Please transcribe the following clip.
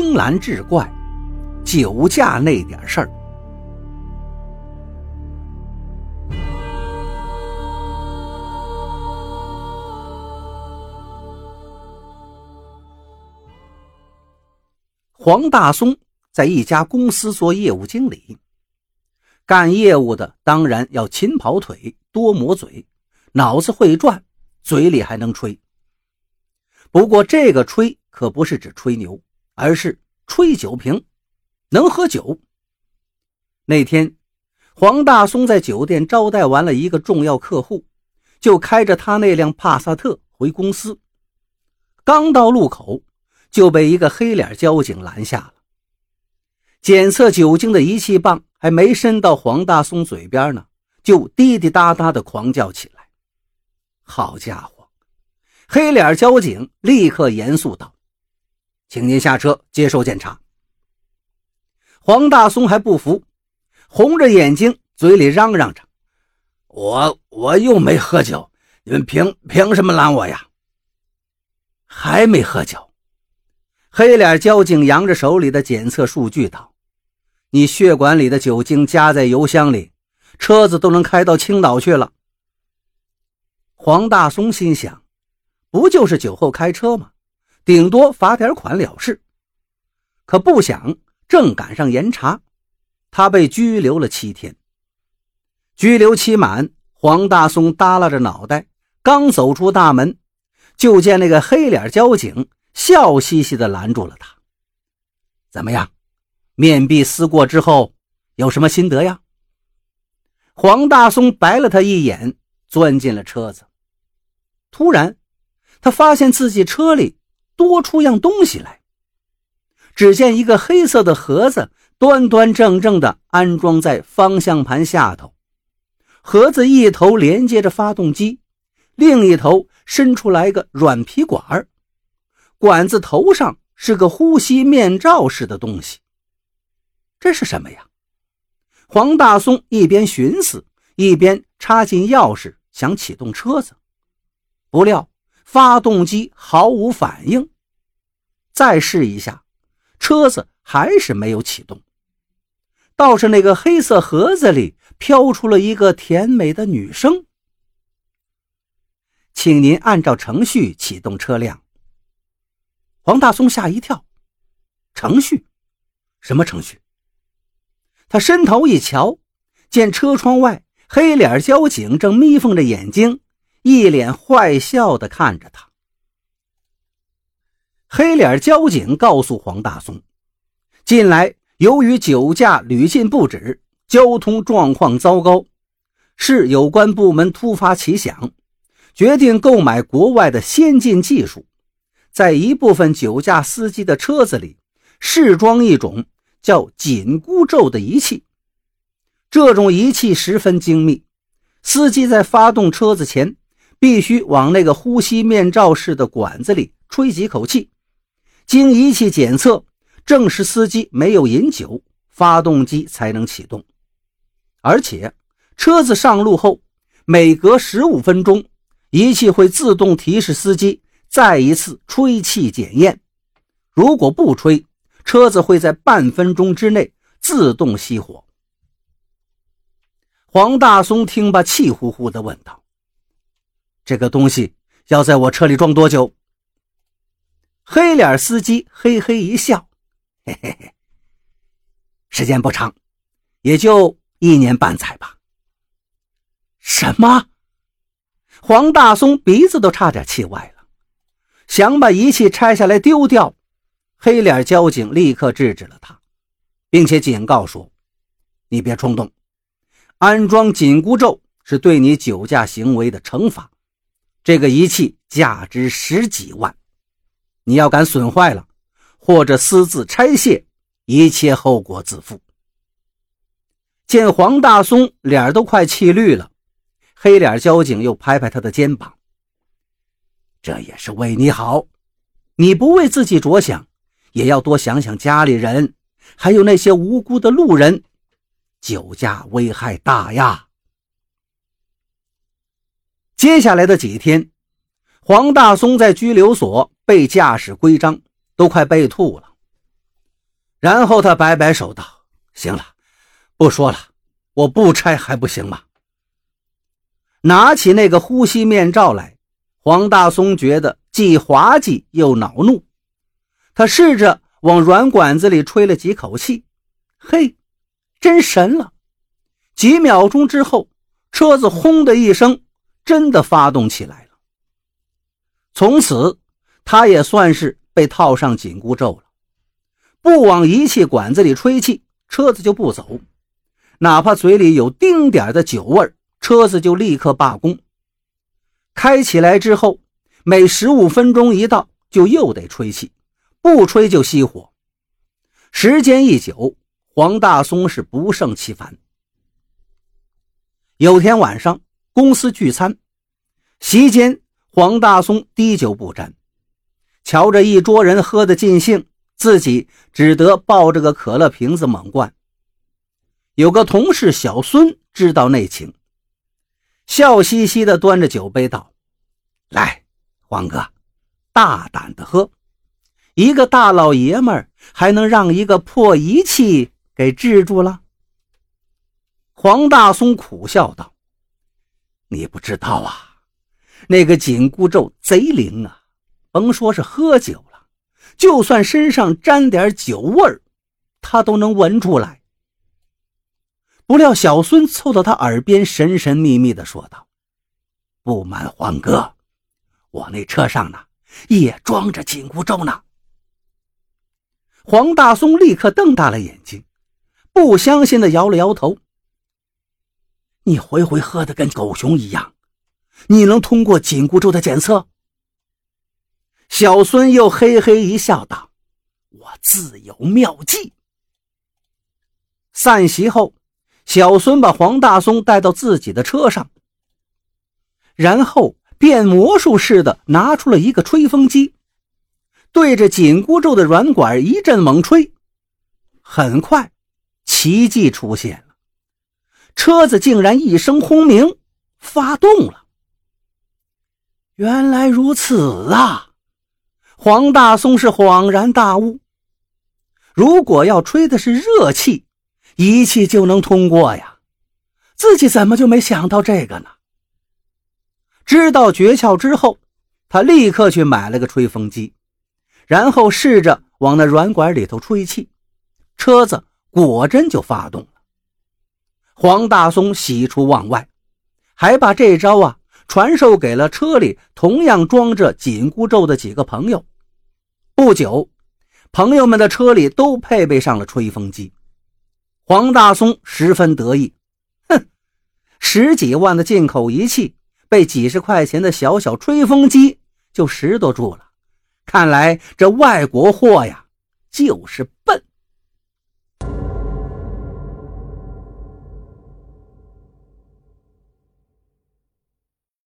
青兰志怪，酒驾那点事儿。黄大松在一家公司做业务经理，干业务的当然要勤跑腿、多磨嘴，脑子会转，嘴里还能吹。不过这个吹可不是指吹牛，而是吹酒瓶，能喝酒。那天，黄大松在酒店招待完了一个重要客户，就开着他那辆帕萨特回公司。刚到路口，就被一个黑脸交警拦下了。检测酒精的仪器棒还没伸到黄大松嘴边呢，就滴滴答答的狂叫起来。好家伙！黑脸交警立刻严肃道：“请您下车接受检查。”黄大松还不服，红着眼睛，嘴里嚷嚷着：“我我又没喝酒，你们凭凭什么拦我呀？”还没喝酒。黑脸交警扬着手里的检测数据道：“你血管里的酒精加在油箱里，车子都能开到青岛去了。”黄大松心想。不就是酒后开车吗？顶多罚点款了事。可不想正赶上严查，他被拘留了七天。拘留期满，黄大松耷拉着脑袋，刚走出大门，就见那个黑脸交警笑嘻嘻地拦住了他：“怎么样？面壁思过之后，有什么心得呀？”黄大松白了他一眼，钻进了车子。突然。他发现自己车里多出样东西来。只见一个黑色的盒子端端正正地安装在方向盘下头，盒子一头连接着发动机，另一头伸出来个软皮管管子头上是个呼吸面罩似的东西。这是什么呀？黄大松一边寻思，一边插进钥匙想启动车子，不料。发动机毫无反应，再试一下，车子还是没有启动。倒是那个黑色盒子里飘出了一个甜美的女声：“请您按照程序启动车辆。”黄大松吓一跳，程序？什么程序？他伸头一瞧，见车窗外黑脸交警正眯缝着眼睛。一脸坏笑地看着他，黑脸交警告诉黄大松，近来由于酒驾屡禁不止，交通状况糟糕，市有关部门突发奇想，决定购买国外的先进技术，在一部分酒驾司机的车子里试装一种叫紧箍咒的仪器。这种仪器十分精密，司机在发动车子前。必须往那个呼吸面罩式的管子里吹几口气，经仪器检测证实司机没有饮酒，发动机才能启动。而且车子上路后，每隔十五分钟，仪器会自动提示司机再一次吹气检验。如果不吹，车子会在半分钟之内自动熄火。黄大松听罢，气呼呼地问道。这个东西要在我车里装多久？黑脸司机嘿嘿一笑，嘿嘿嘿，时间不长，也就一年半载吧。什么？黄大松鼻子都差点气歪了，想把仪器拆下来丢掉。黑脸交警立刻制止了他，并且警告说：“你别冲动，安装紧箍咒是对你酒驾行为的惩罚。”这个仪器价值十几万，你要敢损坏了，或者私自拆卸，一切后果自负。见黄大松脸都快气绿了，黑脸交警又拍拍他的肩膀：“这也是为你好，你不为自己着想，也要多想想家里人，还有那些无辜的路人。酒驾危害大呀。”接下来的几天，黄大松在拘留所背驾驶规章，都快背吐了。然后他摆摆手道：“行了，不说了，我不拆还不行吗？”拿起那个呼吸面罩来，黄大松觉得既滑稽又恼怒。他试着往软管子里吹了几口气，嘿，真神了！几秒钟之后，车子轰的一声，真的发动起来了。从此，他也算是被套上紧箍咒了。不往仪器管子里吹气，车子就不走；哪怕嘴里有丁点的酒味车子就立刻罢工。开起来之后，每十五分钟一到，就又得吹气，不吹就熄火。时间一久，黄大松是不胜其烦。有天晚上，公司聚餐，席间黄大松滴酒不沾，瞧着一桌人喝得尽兴，自己只得抱着个可乐瓶子猛灌。有个同事小孙知道内情，笑嘻嘻地端着酒杯道：“来，黄哥，大胆的喝，一个大老爷们儿还能让一个破仪器给制住了？”黄大松苦笑道：“你不知道啊，那个紧箍咒贼灵啊！甭说是喝酒了，就算身上沾点酒味儿，他都能闻出来。”不料小孙凑到他耳边，神神秘秘地说道：“不瞒黄哥，我那车上呢也装着紧箍咒呢。”黄大松立刻瞪大了眼睛，不相信地摇了摇头。你回回喝的跟狗熊一样，你能通过紧箍咒的检测？小孙又嘿嘿一笑，道：“我自有妙计。”散席后，小孙把黄大松带到自己的车上，然后变魔术似的拿出了一个吹风机，对着紧箍咒的软管一阵猛吹，很快，奇迹出现。车子竟然一声轰鸣，发动了。原来如此啊！黄大松是恍然大悟。如果要吹的是热气，仪器就能通过呀。自己怎么就没想到这个呢？知道诀窍之后，他立刻去买了个吹风机，然后试着往那软管里头吹气，车子果真就发动了。黄大松喜出望外，还把这招啊传授给了车里同样装着紧箍咒的几个朋友。不久，朋友们的车里都配备上了吹风机。黄大松十分得意，哼，十几万的进口仪器被几十块钱的小小吹风机就拾掇住了。看来这外国货呀，就是笨。